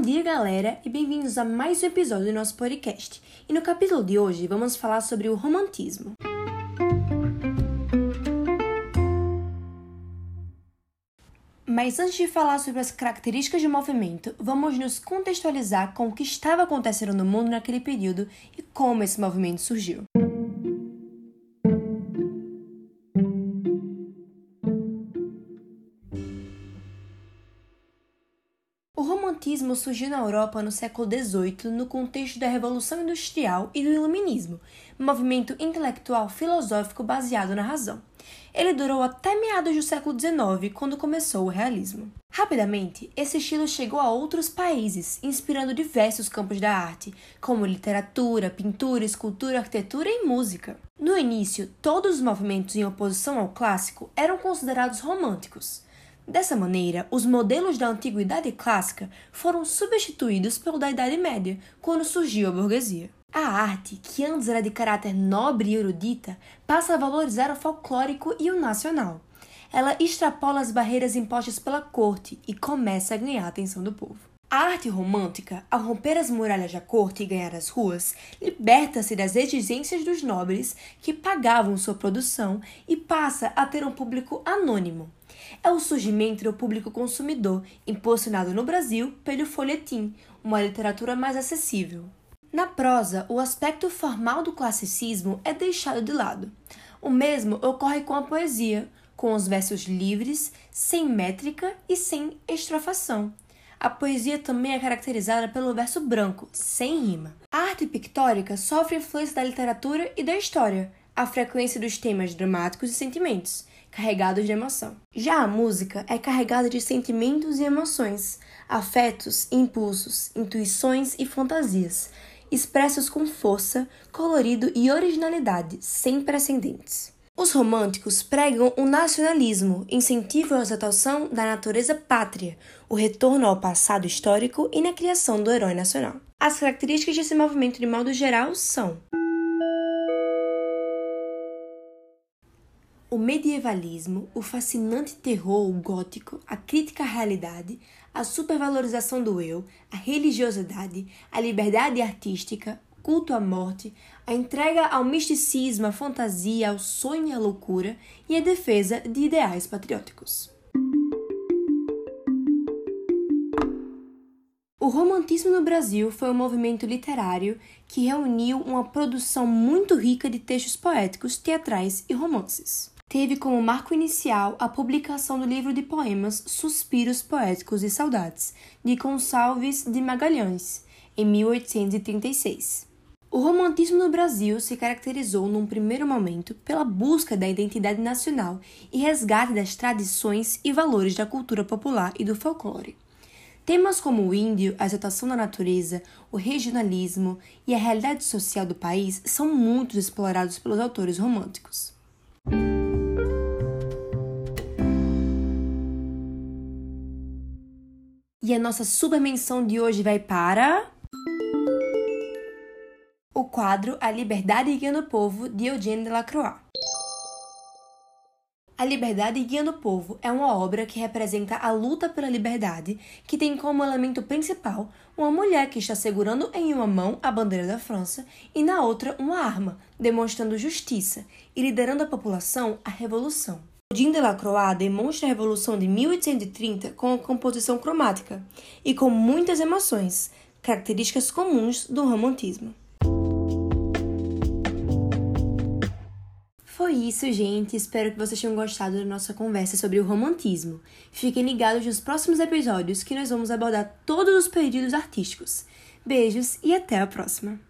Bom dia, galera, e bem-vindos a mais um episódio do nosso podcast. E no capítulo de hoje vamos falar sobre o romantismo. Mas antes de falar sobre as características do movimento, vamos nos contextualizar com o que estava acontecendo no mundo naquele período e como esse movimento surgiu. Romantismo surgiu na Europa no século XVIII no contexto da Revolução Industrial e do Iluminismo, movimento intelectual filosófico baseado na razão. Ele durou até meados do século XIX, quando começou o realismo. Rapidamente, esse estilo chegou a outros países, inspirando diversos campos da arte, como literatura, pintura, escultura, arquitetura e música. No início, todos os movimentos em oposição ao clássico eram considerados românticos. Dessa maneira, os modelos da antiguidade clássica foram substituídos pelo da Idade Média, quando surgiu a burguesia. A arte, que antes era de caráter nobre e erudita, passa a valorizar o folclórico e o nacional. Ela extrapola as barreiras impostas pela corte e começa a ganhar a atenção do povo. A arte romântica, ao romper as muralhas da corte e ganhar as ruas, liberta-se das exigências dos nobres que pagavam sua produção e passa a ter um público anônimo é o surgimento do público consumidor, impulsionado no Brasil pelo folhetim, uma literatura mais acessível. Na prosa, o aspecto formal do classicismo é deixado de lado. O mesmo ocorre com a poesia, com os versos livres, sem métrica e sem estrofação. A poesia também é caracterizada pelo verso branco, sem rima. A arte pictórica sofre influência da literatura e da história, a frequência dos temas dramáticos e sentimentos, carregados de emoção. Já a música é carregada de sentimentos e emoções, afetos, impulsos, intuições e fantasias, expressos com força, colorido e originalidade sem precedentes. Os românticos pregam o nacionalismo, incentivam a exaltação da natureza pátria, o retorno ao passado histórico e na criação do herói nacional. As características desse movimento, de modo geral, são O medievalismo, o fascinante terror gótico, a crítica à realidade, a supervalorização do eu, a religiosidade, a liberdade artística, culto à morte, a entrega ao misticismo, à fantasia, ao sonho e à loucura e a defesa de ideais patrióticos. O romantismo no Brasil foi um movimento literário que reuniu uma produção muito rica de textos poéticos, teatrais e romances teve como marco inicial a publicação do livro de poemas Suspiros Poéticos e Saudades, de Gonçalves de Magalhães, em 1836. O romantismo no Brasil se caracterizou num primeiro momento pela busca da identidade nacional e resgate das tradições e valores da cultura popular e do folclore. Temas como o índio, a exaltação da natureza, o regionalismo e a realidade social do país são muito explorados pelos autores românticos. E a nossa super menção de hoje vai para. Quadro A Liberdade Guiando o Povo, de Eugène Delacroix. A Liberdade Guiando o Povo é uma obra que representa a luta pela liberdade, que tem como elemento principal uma mulher que está segurando em uma mão a bandeira da França e na outra uma arma, demonstrando justiça e liderando a população à revolução. Odin Delacroix demonstra a Revolução de 1830 com a composição cromática e com muitas emoções, características comuns do romantismo. Foi isso, gente. Espero que vocês tenham gostado da nossa conversa sobre o romantismo. Fiquem ligados nos próximos episódios que nós vamos abordar todos os períodos artísticos. Beijos e até a próxima!